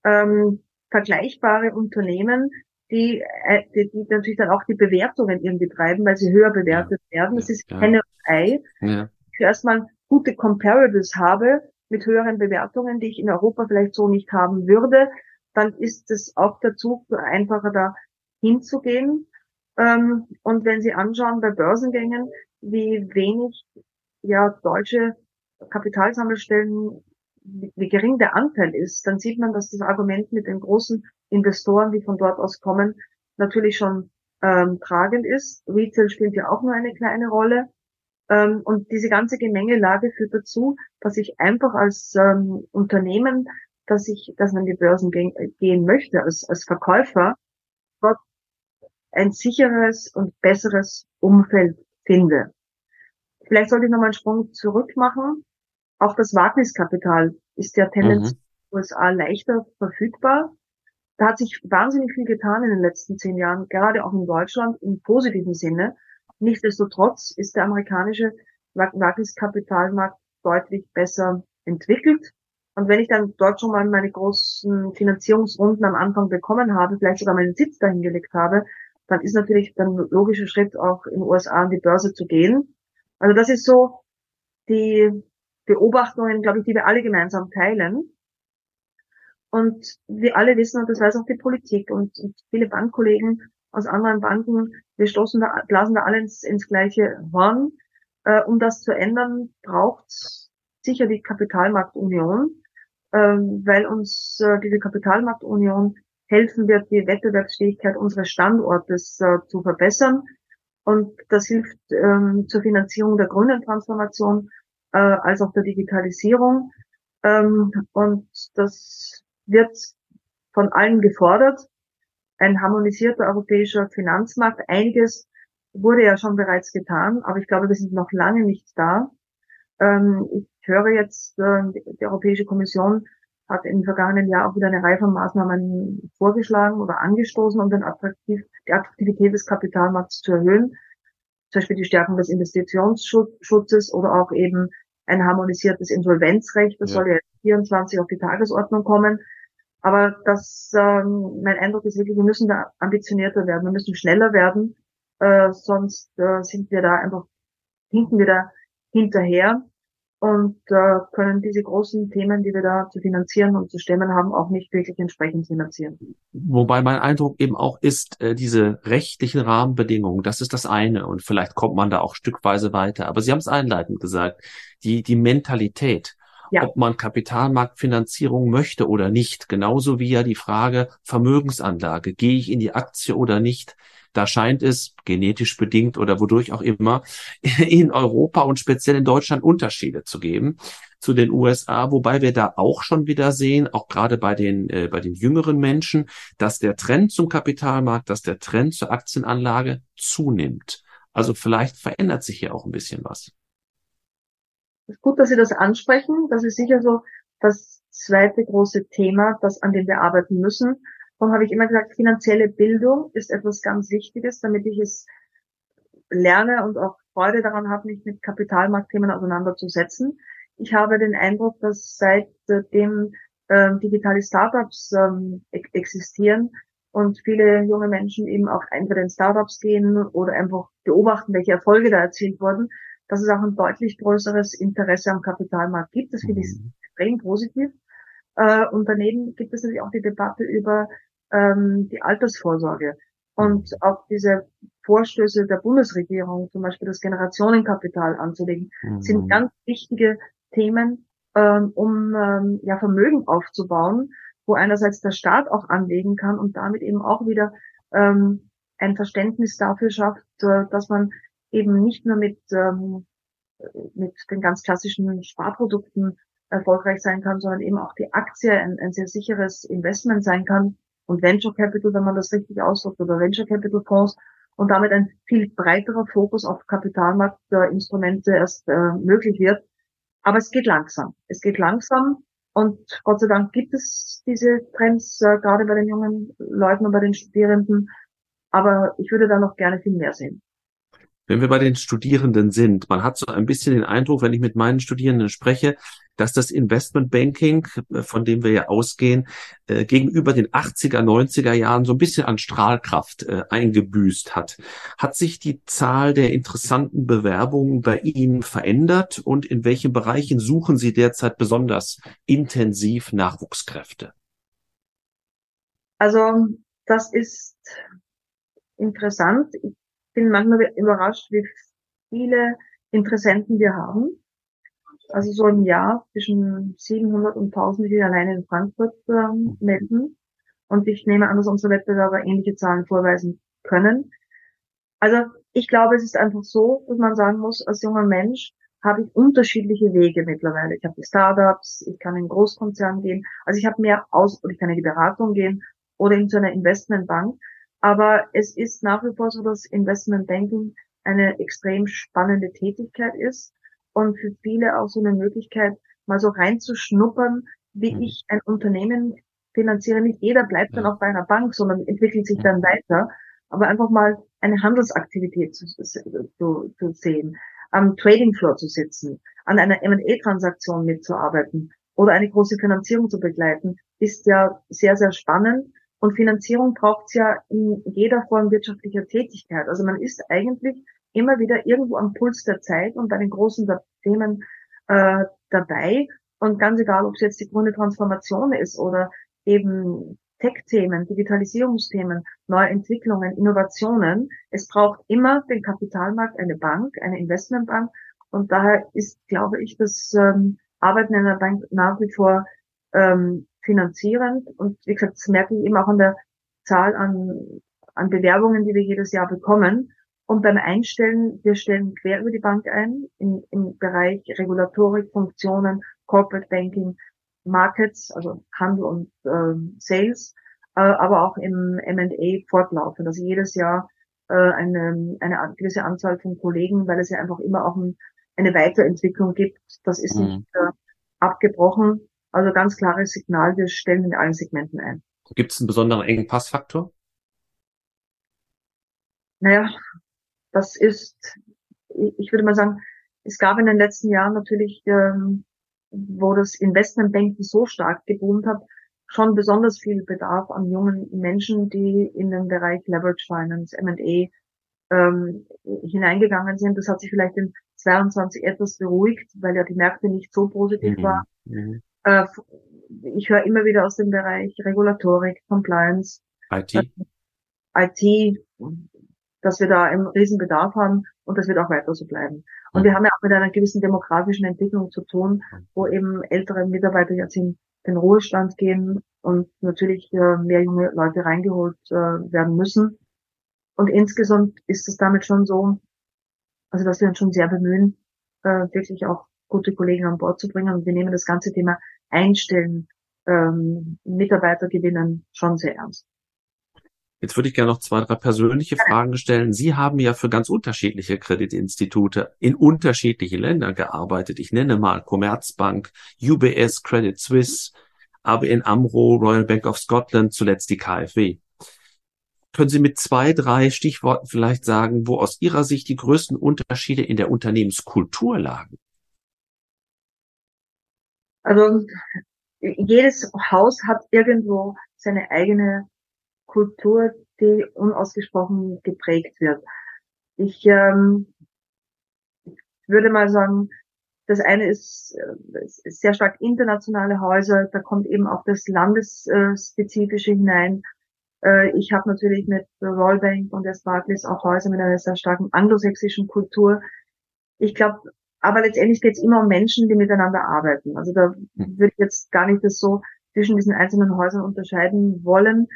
Ähm, vergleichbare Unternehmen, die, äh, die, die natürlich dann auch die Bewertungen irgendwie treiben, weil sie höher bewertet ja. werden. Das ist ja. Henne und Ei. Ja. Ich erstmal gute Comparables habe mit höheren Bewertungen, die ich in Europa vielleicht so nicht haben würde, dann ist es auch der Zug einfacher da hinzugehen. Ähm, und wenn Sie anschauen bei Börsengängen, wie wenig ja deutsche Kapitalsammelstellen, wie, wie gering der Anteil ist, dann sieht man, dass das Argument mit den großen Investoren, die von dort aus kommen, natürlich schon ähm, tragend ist. Retail spielt ja auch nur eine kleine Rolle. Ähm, und diese ganze Gemengelage führt dazu, dass ich einfach als ähm, Unternehmen dass ich, dass man die Börsen gehen, gehen möchte als, als Verkäufer, dort ein sicheres und besseres Umfeld finde. Vielleicht sollte ich nochmal einen Sprung zurück machen. Auch das Wagniskapital ist ja tendenziell mhm. in den USA leichter verfügbar. Da hat sich wahnsinnig viel getan in den letzten zehn Jahren, gerade auch in Deutschland im positiven Sinne. Nichtsdestotrotz ist der amerikanische Wagniskapitalmarkt deutlich besser entwickelt. Und wenn ich dann dort schon mal meine großen Finanzierungsrunden am Anfang bekommen habe, vielleicht sogar meinen Sitz dahingelegt habe, dann ist natürlich dann ein logischer Schritt auch in den USA an die Börse zu gehen. Also das ist so die Beobachtungen, glaube ich, die wir alle gemeinsam teilen. Und wir alle wissen, und das weiß auch die Politik und, und viele Bankkollegen aus anderen Banken, wir stoßen da, blasen da alle ins, ins gleiche Horn. Äh, um das zu ändern, braucht sicher die Kapitalmarktunion, ähm, weil uns äh, diese Kapitalmarktunion helfen wird, die Wettbewerbsfähigkeit unseres Standortes äh, zu verbessern. Und das hilft ähm, zur Finanzierung der grünen Transformation äh, als auch der Digitalisierung. Ähm, und das wird von allen gefordert. Ein harmonisierter europäischer Finanzmarkt. Einiges wurde ja schon bereits getan, aber ich glaube, wir sind noch lange nicht da. Ähm, ich höre jetzt, äh, die Europäische Kommission hat im vergangenen Jahr auch wieder eine Reihe von Maßnahmen vorgeschlagen oder angestoßen, um den Attraktiv die Attraktivität des Kapitalmarkts zu erhöhen. Zum Beispiel die Stärkung des Investitionsschutzes oder auch eben ein harmonisiertes Insolvenzrecht. Das ja. soll ja 24 auf die Tagesordnung kommen. Aber das, ähm, mein Eindruck ist wirklich, wir müssen da ambitionierter werden, wir müssen schneller werden, äh, sonst äh, sind wir da einfach, hinken wir da hinterher und äh, können diese großen Themen, die wir da zu finanzieren und zu stemmen haben, auch nicht wirklich entsprechend finanzieren. Wobei mein Eindruck eben auch ist, äh, diese rechtlichen Rahmenbedingungen, das ist das eine und vielleicht kommt man da auch stückweise weiter. Aber Sie haben es einleitend gesagt, die, die Mentalität, ja. ob man Kapitalmarktfinanzierung möchte oder nicht, genauso wie ja die Frage Vermögensanlage, gehe ich in die Aktie oder nicht, da scheint es genetisch bedingt oder wodurch auch immer [laughs] in Europa und speziell in Deutschland Unterschiede zu geben zu den USA, wobei wir da auch schon wieder sehen, auch gerade bei den äh, bei den jüngeren Menschen, dass der Trend zum Kapitalmarkt, dass der Trend zur Aktienanlage zunimmt. Also vielleicht verändert sich hier auch ein bisschen was. Gut, dass Sie das ansprechen. Das ist sicher so das zweite große Thema, das an dem wir arbeiten müssen. Darum habe ich immer gesagt, finanzielle Bildung ist etwas ganz Wichtiges, damit ich es lerne und auch Freude daran habe, mich mit Kapitalmarktthemen auseinanderzusetzen. Ich habe den Eindruck, dass seitdem äh, digitale Startups ähm, existieren und viele junge Menschen eben auch entweder in Startups gehen oder einfach beobachten, welche Erfolge da erzielt wurden, dass es auch ein deutlich größeres Interesse am Kapitalmarkt gibt. Das finde ich mhm. extrem positiv. Äh, und daneben gibt es natürlich auch die Debatte über ähm, die Altersvorsorge. Und auch diese Vorstöße der Bundesregierung, zum Beispiel das Generationenkapital anzulegen, mhm. sind ganz wichtige Themen, ähm, um ähm, ja Vermögen aufzubauen, wo einerseits der Staat auch anlegen kann und damit eben auch wieder ähm, ein Verständnis dafür schafft, äh, dass man eben nicht nur mit ähm, mit den ganz klassischen Sparprodukten erfolgreich sein kann, sondern eben auch die Aktie ein, ein sehr sicheres Investment sein kann, und Venture Capital, wenn man das richtig ausdrückt, oder Venture Capital Fonds und damit ein viel breiterer Fokus auf Kapitalmarktinstrumente erst äh, möglich wird. Aber es geht langsam. Es geht langsam und Gott sei Dank gibt es diese Trends äh, gerade bei den jungen Leuten und bei den Studierenden. Aber ich würde da noch gerne viel mehr sehen wenn wir bei den Studierenden sind, man hat so ein bisschen den Eindruck, wenn ich mit meinen Studierenden spreche, dass das Investmentbanking, äh, von dem wir ja ausgehen, äh, gegenüber den 80er, 90er Jahren so ein bisschen an Strahlkraft äh, eingebüßt hat. Hat sich die Zahl der interessanten Bewerbungen bei Ihnen verändert und in welchen Bereichen suchen Sie derzeit besonders intensiv Nachwuchskräfte? Also das ist interessant. Ich bin manchmal überrascht, wie viele Interessenten wir haben. Also so im Jahr zwischen 700 und 1000, die alleine in Frankfurt ähm, melden. Und ich nehme an, dass unsere Wettbewerber ähnliche Zahlen vorweisen können. Also ich glaube, es ist einfach so, dass man sagen muss, als junger Mensch habe ich unterschiedliche Wege mittlerweile. Ich habe die Startups, ich kann in Großkonzern gehen, also ich habe mehr aus, oder ich kann in die Beratung gehen oder in so einer Investmentbank. Aber es ist nach wie vor so, dass Investmentbanking eine extrem spannende Tätigkeit ist und für viele auch so eine Möglichkeit, mal so reinzuschnuppern, wie mhm. ich ein Unternehmen finanziere. Nicht jeder bleibt dann auch bei einer Bank, sondern entwickelt sich dann weiter. Aber einfach mal eine Handelsaktivität zu, zu, zu sehen, am Trading Floor zu sitzen, an einer M&A-Transaktion mitzuarbeiten oder eine große Finanzierung zu begleiten, ist ja sehr, sehr spannend und Finanzierung braucht es ja in jeder Form wirtschaftlicher Tätigkeit. Also man ist eigentlich immer wieder irgendwo am Puls der Zeit und bei den großen Themen äh, dabei. Und ganz egal, ob es jetzt die grüne Transformation ist oder eben Tech-Themen, Digitalisierungsthemen, Neuentwicklungen, Innovationen. Es braucht immer den Kapitalmarkt, eine Bank, eine Investmentbank. Und daher ist, glaube ich, das ähm, arbeiten in der Bank nach wie vor ähm, finanzierend. Und wie gesagt, das merke ich eben auch an der Zahl an, an Bewerbungen, die wir jedes Jahr bekommen. Und beim Einstellen, wir stellen quer über die Bank ein, in, im Bereich Regulatorik, Funktionen, Corporate Banking, Markets, also Handel und ähm, Sales, äh, aber auch im M&A fortlaufend. Also jedes Jahr äh, eine, eine gewisse Anzahl von Kollegen, weil es ja einfach immer auch ein, eine Weiterentwicklung gibt. Das ist mhm. nicht äh, abgebrochen. Also ganz klares Signal, wir stellen in allen Segmenten ein. Gibt es einen besonderen Engpassfaktor? Naja, das ist, ich würde mal sagen, es gab in den letzten Jahren natürlich, ähm, wo das Investmentbanking so stark geboomt hat, schon besonders viel Bedarf an jungen Menschen, die in den Bereich Leverage Finance, M&A ähm, hineingegangen sind. Das hat sich vielleicht in 22 etwas beruhigt, weil ja die Märkte nicht so positiv mhm. waren. Mhm. Äh, ich höre immer wieder aus dem Bereich Regulatorik, Compliance, IT, äh, IT dass wir da einen riesen Bedarf haben und das wird auch weiter so bleiben. Und mhm. wir haben ja auch mit einer gewissen demografischen Entwicklung zu tun, wo eben ältere Mitarbeiter jetzt in den Ruhestand gehen und natürlich äh, mehr junge Leute reingeholt äh, werden müssen. Und insgesamt ist es damit schon so, also dass wir uns schon sehr bemühen, äh, wirklich auch gute Kollegen an Bord zu bringen. Und wir nehmen das ganze Thema Einstellen, ähm, Mitarbeiter gewinnen schon sehr ernst. Jetzt würde ich gerne noch zwei, drei persönliche Fragen stellen. Sie haben ja für ganz unterschiedliche Kreditinstitute in unterschiedlichen Ländern gearbeitet. Ich nenne mal Commerzbank, UBS, Credit Suisse, ABN Amro, Royal Bank of Scotland, zuletzt die KfW. Können Sie mit zwei, drei Stichworten vielleicht sagen, wo aus Ihrer Sicht die größten Unterschiede in der Unternehmenskultur lagen? Also jedes Haus hat irgendwo seine eigene Kultur, die unausgesprochen geprägt wird. Ich ähm, würde mal sagen, das eine ist, äh, ist sehr stark internationale Häuser, da kommt eben auch das Landesspezifische hinein. Äh, ich habe natürlich mit Rollbank und der Sparklis auch Häuser mit einer sehr starken anglosächsischen Kultur. Ich glaube, aber letztendlich geht es immer um Menschen, die miteinander arbeiten. Also da hm. würde ich jetzt gar nicht das so zwischen diesen einzelnen Häusern unterscheiden wollen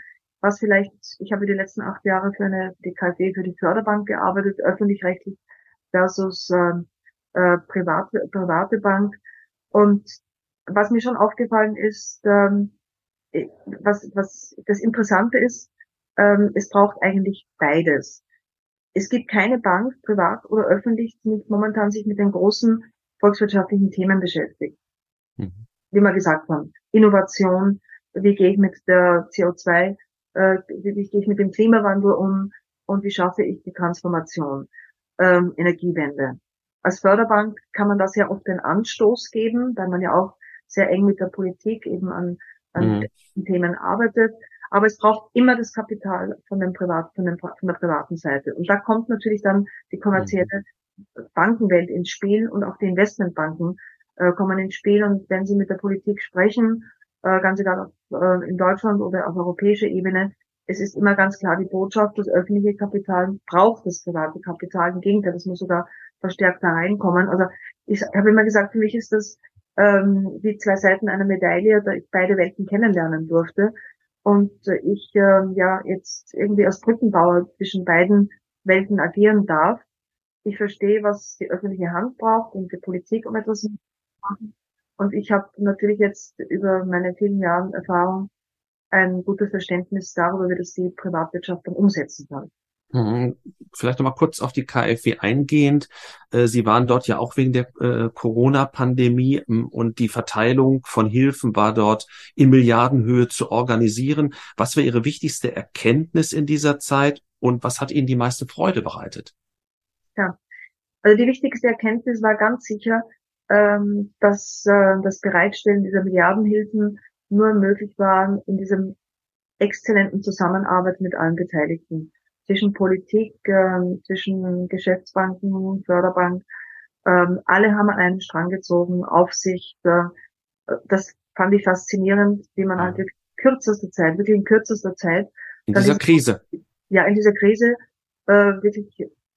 was vielleicht, ich habe die letzten acht Jahre für eine die KfW für die Förderbank gearbeitet, öffentlich-rechtlich versus äh, äh, private, private Bank. Und was mir schon aufgefallen ist, ähm, was, was das Interessante ist, ähm, es braucht eigentlich beides. Es gibt keine Bank, privat oder öffentlich, die momentan sich mit den großen volkswirtschaftlichen Themen beschäftigt. Mhm. Wie wir gesagt haben, Innovation, wie gehe ich mit der CO2 äh, wie gehe ich mit dem Klimawandel um und wie schaffe ich die Transformation, ähm, Energiewende. Als Förderbank kann man das ja oft den Anstoß geben, weil man ja auch sehr eng mit der Politik eben an, an mhm. Themen arbeitet. Aber es braucht immer das Kapital von, dem Privat, von, dem, von der privaten Seite. Und da kommt natürlich dann die kommerzielle. Bankenwelt ins Spiel und auch die Investmentbanken äh, kommen ins Spiel. Und wenn sie mit der Politik sprechen äh, ganz egal äh, in Deutschland oder auf europäischer Ebene, es ist immer ganz klar die Botschaft, das öffentliche Kapital braucht das private Kapital. Im Gegenteil, das muss sogar verstärkt da reinkommen. Also ich habe immer gesagt, für mich ist das ähm, wie zwei Seiten einer Medaille, da ich beide Welten kennenlernen durfte. Und äh, ich äh, ja jetzt irgendwie als Brückenbauer zwischen beiden Welten agieren darf. Ich verstehe, was die öffentliche Hand braucht und die Politik, um etwas zu machen. Und ich habe natürlich jetzt über meine vielen Jahre Erfahrung ein gutes Verständnis darüber, wie das die Privatwirtschaft dann umsetzen kann. Mhm. Vielleicht nochmal kurz auf die KfW eingehend. Äh, Sie waren dort ja auch wegen der äh, Corona-Pandemie und die Verteilung von Hilfen war dort in Milliardenhöhe zu organisieren. Was war Ihre wichtigste Erkenntnis in dieser Zeit und was hat Ihnen die meiste Freude bereitet? Ja, also die wichtigste Erkenntnis war ganz sicher, ähm, dass äh, das Bereitstellen dieser Milliardenhilfen nur möglich war in diesem exzellenten Zusammenarbeit mit allen Beteiligten. Zwischen Politik, äh, zwischen Geschäftsbanken, Förderbank. Ähm, alle haben an einen Strang gezogen, Aufsicht. Äh, das fand ich faszinierend, wie man halt in kürzester Zeit, wirklich in kürzester Zeit. In dieser Krise. Ja, in dieser Krise äh, wirklich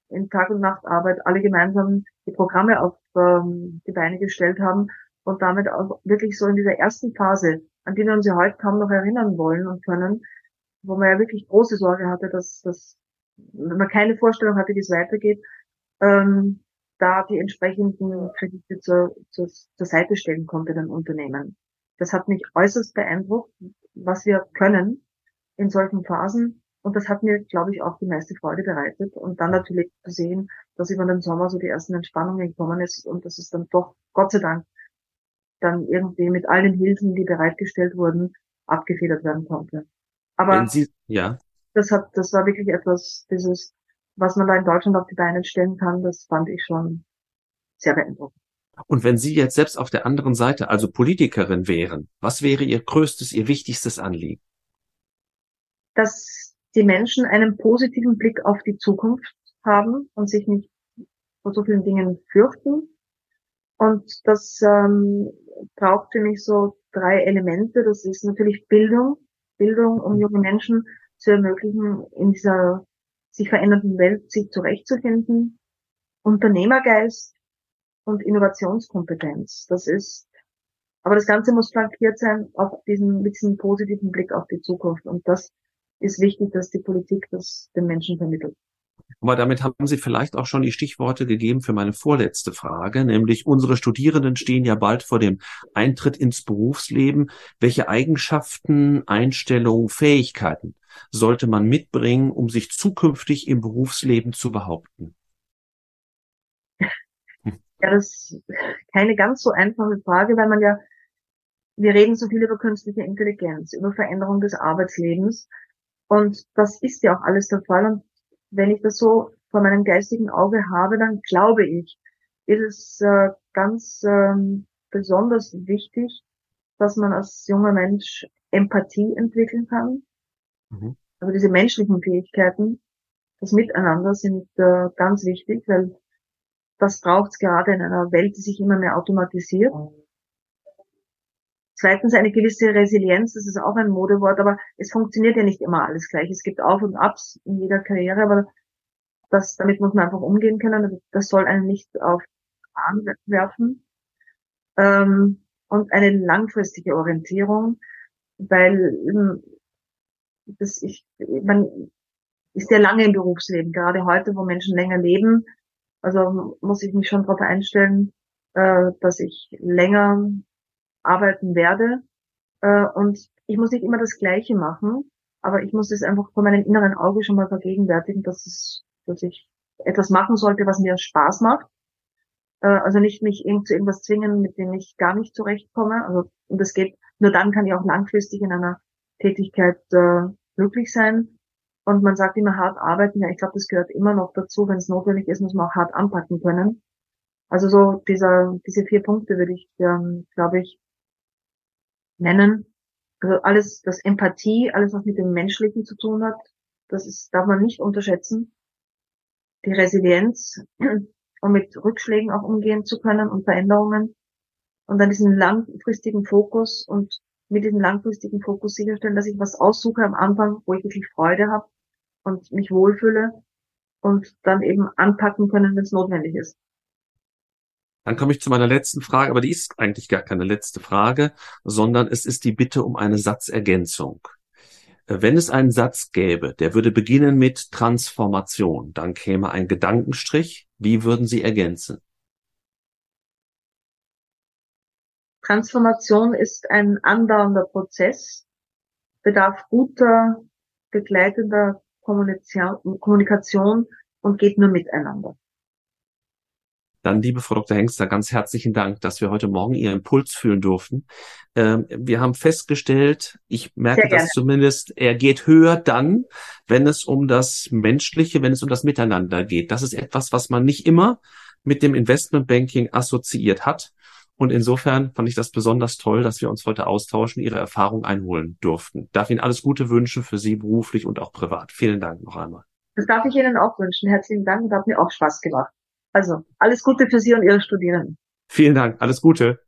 in Tag- und Nachtarbeit alle gemeinsam die Programme auf ähm, die Beine gestellt haben und damit auch wirklich so in dieser ersten Phase, an die wir uns ja heute kaum noch erinnern wollen und können, wo man ja wirklich große Sorge hatte, dass, dass wenn man keine Vorstellung hatte, wie es weitergeht, ähm, da die entsprechenden Kredite zur, zur, zur Seite stellen konnte den Unternehmen. Das hat mich äußerst beeindruckt, was wir können in solchen Phasen. Und das hat mir, glaube ich, auch die meiste Freude bereitet. Und dann natürlich zu sehen, dass über den Sommer so die ersten Entspannungen gekommen ist und dass es dann doch, Gott sei Dank, dann irgendwie mit all den Hilfen, die bereitgestellt wurden, abgefedert werden konnte. Aber Sie, ja. das hat, das war wirklich etwas, dieses, was man da in Deutschland auf die Beine stellen kann, das fand ich schon sehr beeindruckend. Und wenn Sie jetzt selbst auf der anderen Seite, also Politikerin wären, was wäre Ihr größtes, Ihr wichtigstes Anliegen? Dass die Menschen einen positiven Blick auf die Zukunft haben und sich nicht vor so vielen Dingen fürchten. Und das ähm, braucht für mich so drei Elemente. Das ist natürlich Bildung. Bildung, um junge Menschen zu ermöglichen, in dieser sich verändernden Welt sich zurechtzufinden. Unternehmergeist und Innovationskompetenz. Das ist, aber das Ganze muss flankiert sein auf diesen, mit diesem positiven Blick auf die Zukunft. Und das ist wichtig, dass die Politik das den Menschen vermittelt. Aber damit haben Sie vielleicht auch schon die Stichworte gegeben für meine vorletzte Frage, nämlich unsere Studierenden stehen ja bald vor dem Eintritt ins Berufsleben. Welche Eigenschaften, Einstellungen, Fähigkeiten sollte man mitbringen, um sich zukünftig im Berufsleben zu behaupten? [laughs] Ja, das ist keine ganz so einfache Frage, weil man ja, wir reden so viel über künstliche Intelligenz, über Veränderung des Arbeitslebens. Und das ist ja auch alles der Fall. Und wenn ich das so vor meinem geistigen Auge habe, dann glaube ich, ist es äh, ganz ähm, besonders wichtig, dass man als junger Mensch Empathie entwickeln kann. Mhm. Also diese menschlichen Fähigkeiten, das Miteinander sind äh, ganz wichtig, weil das braucht es gerade in einer Welt, die sich immer mehr automatisiert. Zweitens eine gewisse Resilienz, das ist auch ein Modewort, aber es funktioniert ja nicht immer alles gleich. Es gibt Auf und Abs in jeder Karriere, aber das, damit muss man einfach umgehen können. Das soll einen nicht auf Arm werfen. Ähm, und eine langfristige Orientierung, weil ähm, das ich, man ist ja lange im Berufsleben, gerade heute, wo Menschen länger leben. Also muss ich mich schon darauf einstellen, äh, dass ich länger arbeiten werde. Äh, und ich muss nicht immer das Gleiche machen, aber ich muss es einfach vor meinem inneren Auge schon mal vergegenwärtigen, dass es, dass ich etwas machen sollte, was mir Spaß macht. Äh, also nicht mich irgend zu irgendwas zwingen, mit dem ich gar nicht zurechtkomme. Also, und das geht, nur dann kann ich auch langfristig in einer Tätigkeit äh, glücklich sein. Und man sagt immer hart arbeiten. Ja, ich glaube, das gehört immer noch dazu. Wenn es notwendig ist, muss man auch hart anpacken können. Also so dieser, diese vier Punkte würde ich, ähm, glaube ich, nennen. Also alles, das Empathie, alles was mit dem Menschlichen zu tun hat, das ist, darf man nicht unterschätzen. Die Resilienz, [clears throat] um mit Rückschlägen auch umgehen zu können und Veränderungen. Und dann diesen langfristigen Fokus und mit diesem langfristigen Fokus sicherstellen, dass ich was aussuche am Anfang, wo ich wirklich Freude habe und mich wohlfühle und dann eben anpacken können, wenn es notwendig ist. Dann komme ich zu meiner letzten Frage, aber die ist eigentlich gar keine letzte Frage, sondern es ist die Bitte um eine Satzergänzung. Äh, wenn es einen Satz gäbe, der würde beginnen mit Transformation, dann käme ein Gedankenstrich. Wie würden Sie ergänzen? Transformation ist ein andauernder Prozess, bedarf guter, begleitender Kommunikation und geht nur miteinander. Dann, liebe Frau Dr. Hengster, ganz herzlichen Dank, dass wir heute Morgen Ihren Impuls fühlen durften. Ähm, wir haben festgestellt, ich merke das zumindest, er geht höher dann, wenn es um das Menschliche, wenn es um das Miteinander geht. Das ist etwas, was man nicht immer mit dem Investmentbanking assoziiert hat. Und insofern fand ich das besonders toll, dass wir uns heute austauschen, Ihre Erfahrung einholen durften. Darf Ihnen alles Gute wünschen für Sie beruflich und auch privat. Vielen Dank noch einmal. Das darf ich Ihnen auch wünschen. Herzlichen Dank und hat mir auch Spaß gemacht. Also alles Gute für Sie und Ihre Studierenden. Vielen Dank. Alles Gute.